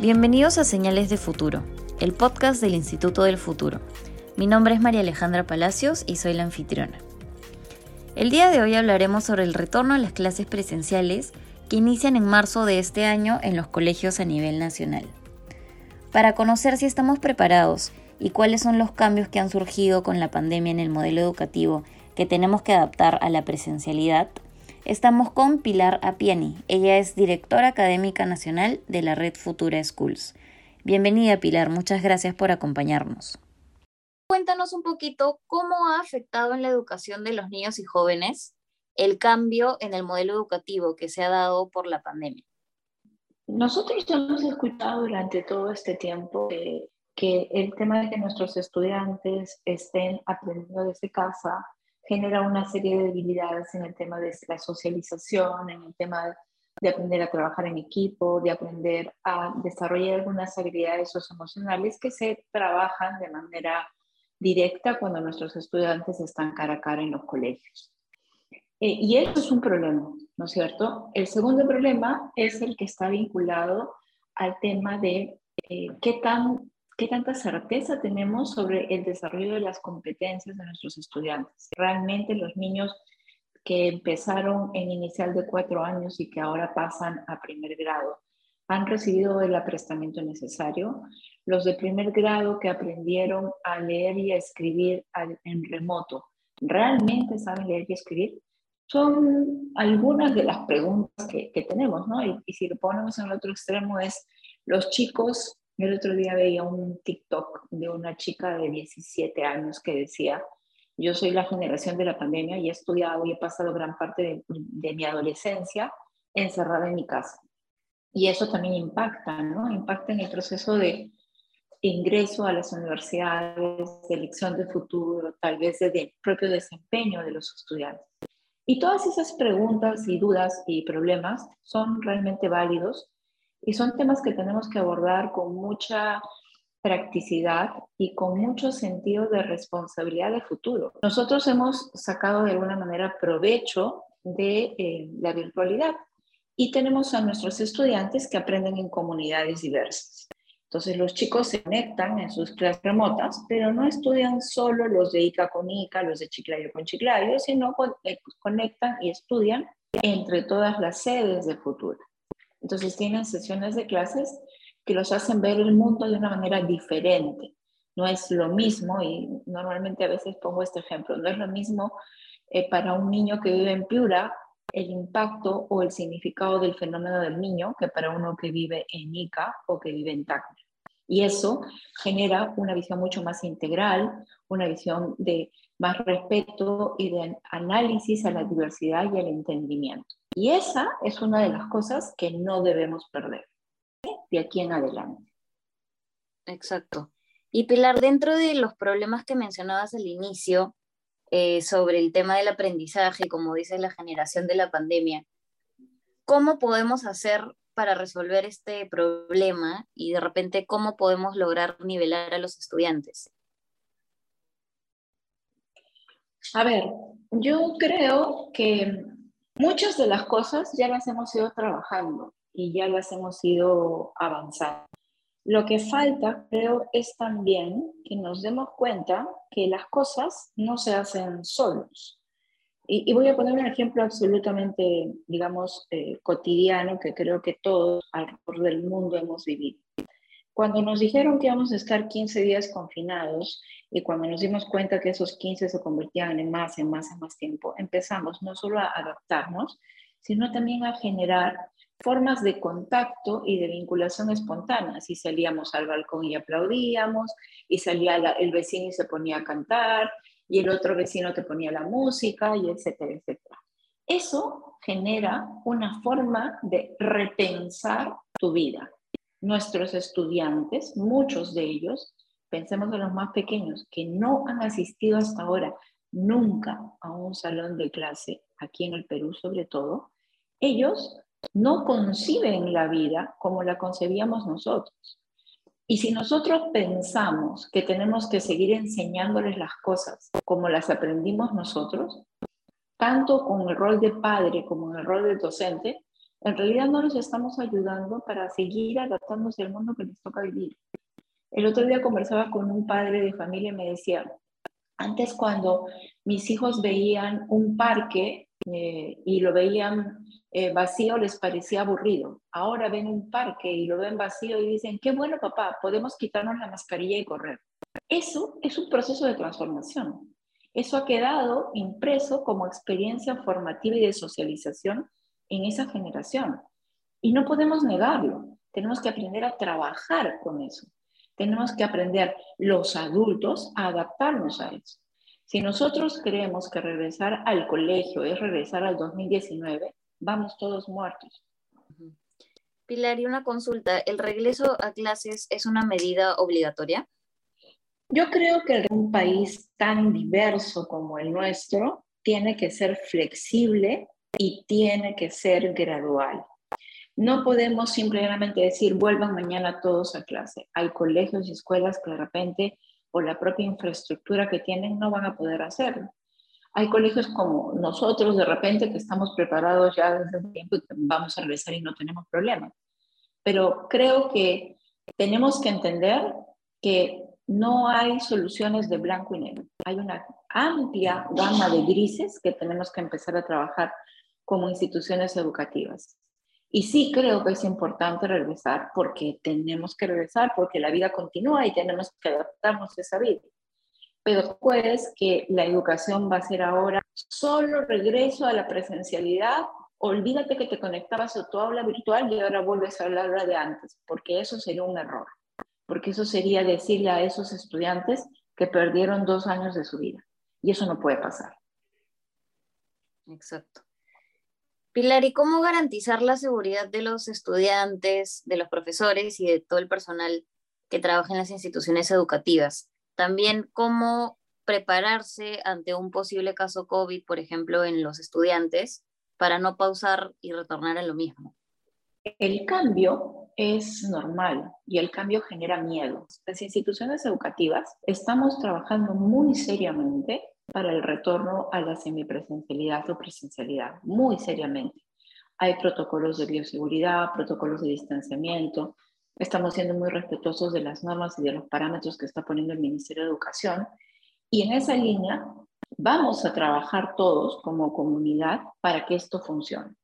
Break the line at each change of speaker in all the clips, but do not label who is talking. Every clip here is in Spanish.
Bienvenidos a Señales de Futuro, el podcast del Instituto del Futuro. Mi nombre es María Alejandra Palacios y soy la anfitriona. El día de hoy hablaremos sobre el retorno a las clases presenciales que inician en marzo de este año en los colegios a nivel nacional. Para conocer si estamos preparados y cuáles son los cambios que han surgido con la pandemia en el modelo educativo que tenemos que adaptar a la presencialidad, Estamos con Pilar Apiani. Ella es directora académica nacional de la red Futura Schools. Bienvenida Pilar, muchas gracias por acompañarnos. Cuéntanos un poquito cómo ha afectado en la educación de los niños y jóvenes el cambio en el modelo educativo que se ha dado por la pandemia.
Nosotros hemos escuchado durante todo este tiempo que, que el tema de que nuestros estudiantes estén aprendiendo desde casa genera una serie de debilidades en el tema de la socialización, en el tema de aprender a trabajar en equipo, de aprender a desarrollar algunas habilidades socioemocionales que se trabajan de manera directa cuando nuestros estudiantes están cara a cara en los colegios. Eh, y eso es un problema, ¿no es cierto? El segundo problema es el que está vinculado al tema de eh, qué tan ¿Qué tanta certeza tenemos sobre el desarrollo de las competencias de nuestros estudiantes? Realmente los niños que empezaron en inicial de cuatro años y que ahora pasan a primer grado, han recibido el aprestamiento necesario. Los de primer grado que aprendieron a leer y a escribir en remoto, ¿realmente saben leer y escribir? Son algunas de las preguntas que, tenemos, ¿no? Y, y si lo ponemos en el otro extremo es, los chicos el otro día veía un TikTok de una chica de 17 años que decía, yo soy la generación de la pandemia y he estudiado y he pasado gran parte de, mi adolescencia encerrada en mi casa. Y eso también impacta, ¿no? Impacta en el proceso de ingreso a las universidades, de elección de futuro, tal vez de propio desempeño de los estudiantes. Y todas esas preguntas y dudas y problemas son realmente válidos y son temas que tenemos que abordar con mucha practicidad y con mucho sentido de responsabilidad de futuro. Nosotros hemos sacado de alguna manera provecho de eh, la virtualidad y tenemos a nuestros estudiantes que aprenden en comunidades diversas. Entonces los chicos se conectan en sus clases remotas, pero no estudian solo los de ICA con ICA, los de Chiclayo con Chiclayo, sino eh, conectan y estudian entre todas las sedes de futuro. Entonces tienen sesiones de clases que los hacen ver el mundo de una manera diferente. No es lo mismo, y normalmente a veces pongo este ejemplo, no es lo mismo eh, para un niño que vive en Piura el impacto o el significado del fenómeno del niño que para uno que vive en Ica o que vive en Tacna. Y eso genera una visión mucho más integral, una visión de más respeto y de análisis a la diversidad y al entendimiento. Y esa es una de las cosas que no debemos perder de aquí en adelante.
Exacto. Y Pilar, dentro de los problemas que mencionabas al inicio eh, sobre el tema del aprendizaje, como dice la generación de la pandemia, ¿cómo podemos hacer para resolver este problema y de repente cómo podemos lograr nivelar a los estudiantes?
A ver, yo creo que Muchas de las cosas ya las hemos ido trabajando y ya las hemos ido avanzando. Lo que falta, creo, es también que nos demos cuenta que las cosas no se hacen solos. Y, voy a poner un ejemplo absolutamente, digamos, eh, cotidiano que creo que todos alrededor del mundo hemos vivido. Cuando nos dijeron que íbamos a estar 15 días confinados y cuando nos dimos cuenta que esos 15 se convertían en más, en más, en más tiempo, empezamos no solo a adaptarnos, sino también a generar formas de contacto y de vinculación espontánea. Si salíamos al balcón y aplaudíamos, y salía el vecino y se ponía a cantar, y el otro vecino te ponía la música, y etcétera, etcétera. Eso genera una forma de repensar tu vida nuestros estudiantes, muchos de ellos, pensemos en los más pequeños, que no han asistido hasta ahora nunca a un salón de clase, aquí en el Perú sobre todo, ellos no conciben la vida como la concebíamos nosotros. Y si nosotros pensamos que tenemos que seguir enseñándoles las cosas como las aprendimos nosotros, tanto con el rol de padre como en el rol de docente, En realidad no los estamos ayudando para seguir adaptándose al mundo que les toca vivir. El otro día conversaba con un padre de familia y me decía, antes cuando mis hijos veían un parque eh, y lo veían eh, vacío, les parecía aburrido. Ahora ven un parque y lo ven vacío y dicen, qué bueno papá, podemos quitarnos la mascarilla y correr. Eso es un proceso de transformación. Eso ha quedado impreso como experiencia formativa y de socialización en esa generación. Y no podemos negarlo. Tenemos que aprender a trabajar con eso. Tenemos que aprender los adultos a adaptarnos a eso. Si nosotros creemos que regresar al colegio es regresar al 2019, vamos todos muertos.
Pilar, y una consulta, ¿el regreso a clases es una medida obligatoria?
Yo creo que un país tan diverso como el nuestro tiene que ser flexible y tiene que ser gradual. No podemos simplemente decir, vuelvan mañana todos a clase. Hay colegios y escuelas que de repente, por la propia infraestructura que tienen, no van a poder hacerlo. Hay colegios como nosotros, de repente, que estamos preparados ya desde un tiempo y vamos a regresar y no tenemos problemas. Pero creo que tenemos que entender que no hay soluciones de blanco y negro. Hay una amplia gama de grises que tenemos que empezar a trabajar como instituciones educativas. Y sí creo que es importante regresar porque tenemos que regresar, porque la vida continúa y tenemos que adaptarnos a esa vida. Pero después que la educación va a ser ahora solo regreso a la presencialidad, olvídate que te conectabas a tu aula virtual y ahora vuelves a hablar de antes, porque eso sería un error porque eso sería decirle a esos estudiantes que perdieron dos años de su vida. Y eso no puede pasar.
Exacto. Pilar, ¿y cómo garantizar la seguridad de los estudiantes, de los profesores y de todo el personal que trabaja en las instituciones educativas? También, ¿cómo prepararse ante un posible caso COVID, por ejemplo, en los estudiantes, para no pausar y retornar a lo mismo?
El cambio es normal y el cambio genera miedo. Las instituciones educativas estamos trabajando muy seriamente para el retorno a la semipresencialidad o presencialidad, muy seriamente. Hay protocolos de bioseguridad, protocolos de distanciamiento. Estamos siendo muy respetuosos de las normas y de los parámetros que está poniendo el Ministerio de Educación. Y en esa línea vamos a trabajar todos como comunidad para que esto funcione.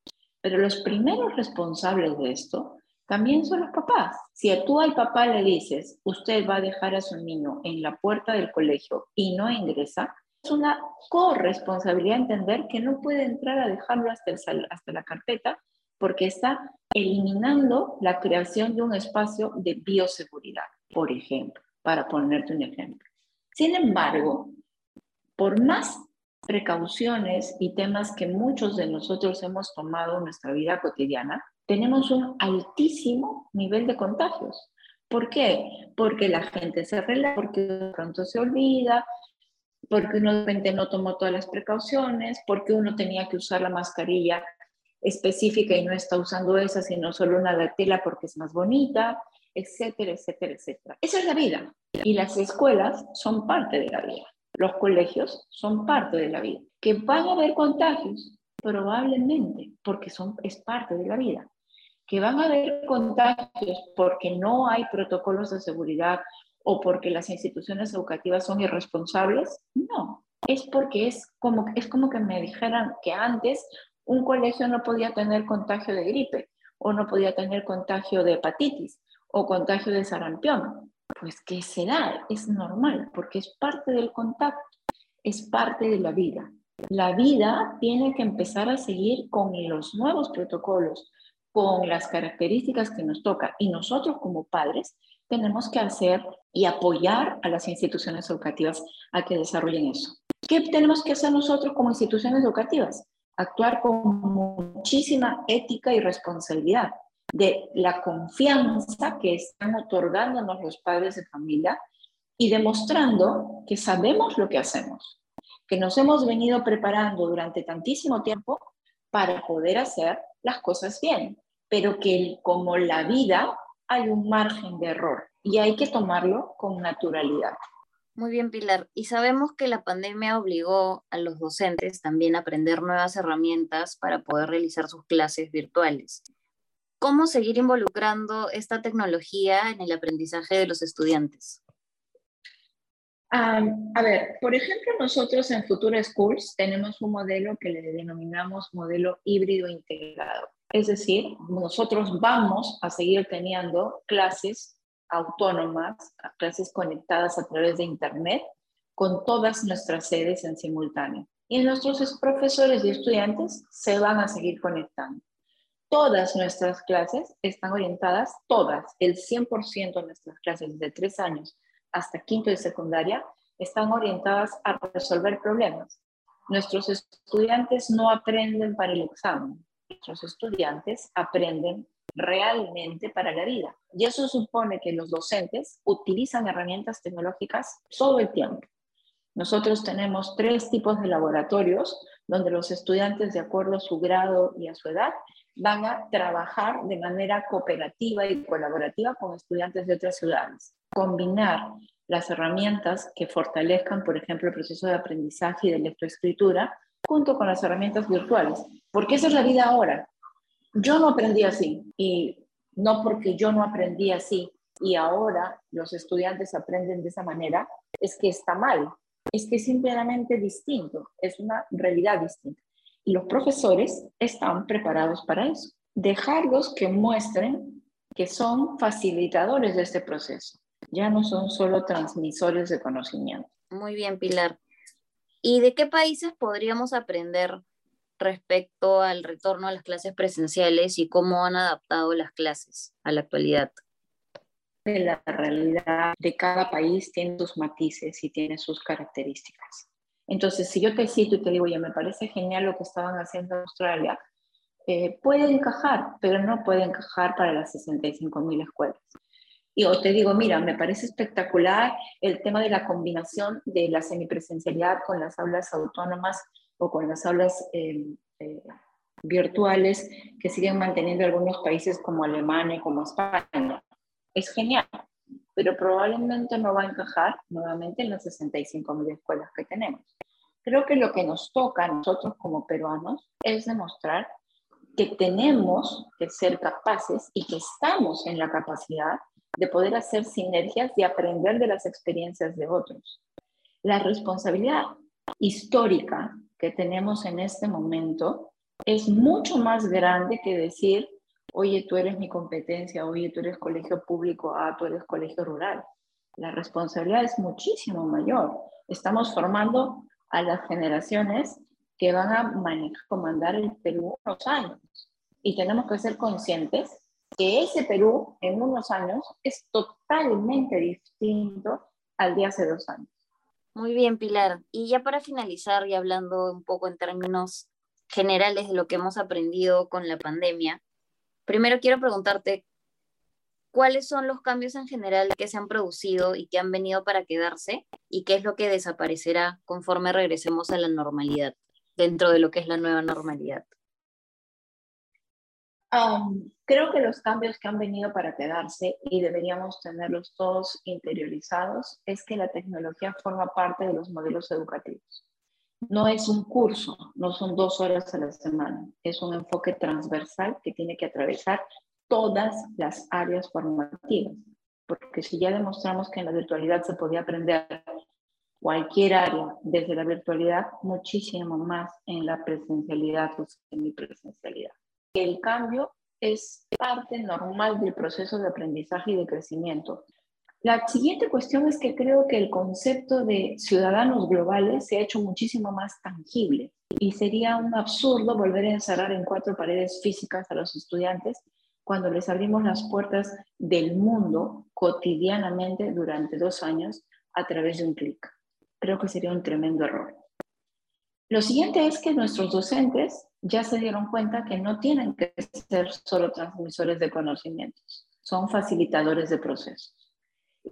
Pero los primeros responsables de esto también son los papás. Si tú al papá le dices, usted va a dejar a su niño en la puerta del colegio y no ingresa, es una corresponsabilidad entender que no puede entrar a dejarlo hasta, hasta la carpeta porque está eliminando la creación de un espacio de bioseguridad, por ejemplo, para ponerte un ejemplo. Sin embargo, por más precauciones y temas que muchos de nosotros hemos tomado en nuestra vida cotidiana, tenemos un altísimo nivel de contagios. ¿Por qué? Porque la gente se relaja, porque pronto se olvida, porque uno de no tomó todas las precauciones, porque uno tenía que usar la mascarilla específica y no está usando esa, sino solo una de porque es más bonita, etcétera, etcétera, etcétera. Esa es la vida. Y las escuelas son parte de la vida. Los colegios son parte de la vida. Que van a haber contagios, probablemente, porque son, es parte de la vida. Que van a haber contagios porque no hay protocolos de seguridad o porque las instituciones educativas son irresponsables. No, es porque es como, es como que me dijeran que antes un colegio no podía tener contagio de gripe o no podía tener contagio de hepatitis o contagio de sarampión. Pues que se da, es normal, porque es parte del contacto, es parte de la vida. La vida tiene que empezar a seguir con los nuevos protocolos, con las características que nos toca. Y nosotros como padres tenemos que hacer y apoyar a las instituciones educativas a que desarrollen eso. ¿Qué tenemos que hacer nosotros como instituciones educativas? Actuar con muchísima ética y responsabilidad de la confianza que están otorgándonos los padres de familia y demostrando que sabemos lo que hacemos, que nos hemos venido preparando durante tantísimo tiempo para poder hacer las cosas bien, pero que como la vida hay un margen de error y hay que tomarlo con naturalidad.
Muy bien, Pilar. Y sabemos que la pandemia obligó a los docentes también a aprender nuevas herramientas para poder realizar sus clases virtuales. ¿Cómo seguir involucrando esta tecnología en el aprendizaje de los estudiantes?
a ver, por ejemplo, nosotros en Futura Schools tenemos un modelo que le denominamos modelo híbrido integrado. Es decir, nosotros vamos a seguir teniendo clases autónomas, clases conectadas a través de Internet, con todas nuestras sedes en simultáneo. Y nuestros profesores y estudiantes se van a seguir conectando. Todas nuestras clases están orientadas, todas, el 100% de nuestras clases de tres años hasta quinto de secundaria, están orientadas a resolver problemas. Nuestros estudiantes no aprenden para el examen, nuestros estudiantes aprenden realmente para la vida. Y eso supone que los docentes utilizan herramientas tecnológicas todo el tiempo. Nosotros tenemos tres tipos de laboratorios donde los estudiantes, de acuerdo a su grado y a su edad, van a trabajar de manera cooperativa y colaborativa con estudiantes de otras ciudades. Combinar las herramientas que fortalezcan, por ejemplo, el proceso de aprendizaje y de lectoescritura, junto con las herramientas virtuales. Porque esa es la vida ahora. Yo no aprendí así y no porque yo no aprendí así y ahora los estudiantes aprenden de esa manera, es que está mal, es que es simplemente distinto, es una realidad distinta. Y los profesores están preparados para eso. Dejarlos que muestren que son facilitadores de este proceso, ya no son solo transmisores de conocimiento.
Muy bien, Pilar. ¿Y de qué países podríamos aprender respecto al retorno a las clases presenciales y cómo han adaptado las clases a la actualidad?
La realidad de cada país tiene sus matices y tiene sus características. Entonces, si yo te cito y te digo, ya me parece genial lo que estaban haciendo en Australia, eh, puede encajar, pero no puede encajar para las 65.000 escuelas. Y o te digo, mira, me parece espectacular el tema de la combinación de la semipresencialidad con las aulas autónomas o con las aulas eh, eh, virtuales que siguen manteniendo algunos países como Alemania y como España. Es genial, pero probablemente no va a encajar nuevamente en las 65.000 escuelas que tenemos. Creo que lo que nos toca a nosotros como peruanos es demostrar que tenemos que ser capaces y que estamos en la capacidad de poder hacer sinergias y aprender de las experiencias de otros. La responsabilidad histórica que tenemos en este momento es mucho más grande que decir, oye, tú eres mi competencia, oye, tú eres colegio público, ah, tú eres colegio rural. La responsabilidad es muchísimo mayor. Estamos formando a las generaciones que van a manejar, comandar el Perú unos años. Y tenemos que ser conscientes que ese Perú en unos años es totalmente distinto al de hace dos años.
Muy bien, Pilar. Y ya para finalizar y hablando un poco en términos generales de lo que hemos aprendido con la pandemia, primero quiero preguntarte cuáles son los cambios en general que se han producido y que han venido para quedarse y qué es lo que desaparecerá conforme regresemos a la normalidad, dentro de lo que es la nueva normalidad.
Um, creo que los cambios que han venido para quedarse y deberíamos tenerlos todos interiorizados es que la tecnología forma parte de los modelos educativos. No es un curso, no son dos horas a la semana, es un enfoque transversal que tiene que atravesar todas las áreas formativas, porque si ya demostramos que en la virtualidad se podía aprender cualquier área desde la virtualidad, muchísimo más en la presencialidad o semipresencialidad el cambio es parte normal del proceso de aprendizaje y de crecimiento. La siguiente cuestión es que creo que el concepto de ciudadanos globales se ha hecho muchísimo más tangible y sería un absurdo volver a encerrar en cuatro paredes físicas a los estudiantes cuando les abrimos las puertas del mundo cotidianamente durante dos años a través de un clic. Creo que sería un tremendo error. Lo siguiente es que nuestros docentes ya se dieron cuenta que no tienen que ser solo transmisores de conocimientos, son facilitadores de procesos.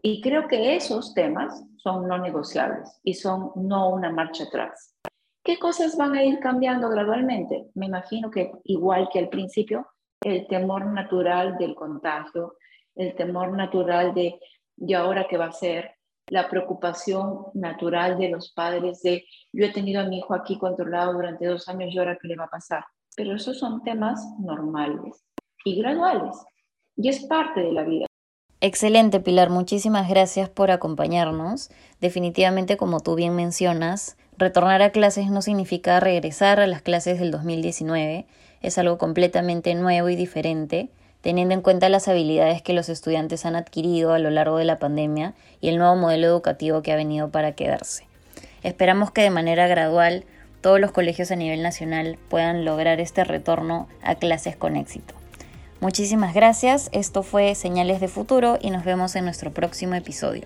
Y creo que esos temas son no negociables y son no una marcha atrás. ¿Qué cosas van a ir cambiando gradualmente? Me imagino que igual que al principio, el temor natural del contagio, el temor natural de, ¿y ahora qué va a ser? La preocupación natural de los padres de yo he tenido a mi hijo aquí controlado durante dos años y ahora qué le va a pasar. Pero esos son temas normales y graduales y es parte de la vida.
Excelente, Pilar. Muchísimas gracias por acompañarnos. Definitivamente, como tú bien mencionas, retornar a clases no significa regresar a las clases del 2019. Es algo completamente nuevo y diferente teniendo en cuenta las habilidades que los estudiantes han adquirido a lo largo de la pandemia y el nuevo modelo educativo que ha venido para quedarse. Esperamos que de manera gradual todos los colegios a nivel nacional puedan lograr este retorno a clases con éxito. Muchísimas gracias, esto fue Señales de Futuro y nos vemos en nuestro próximo episodio.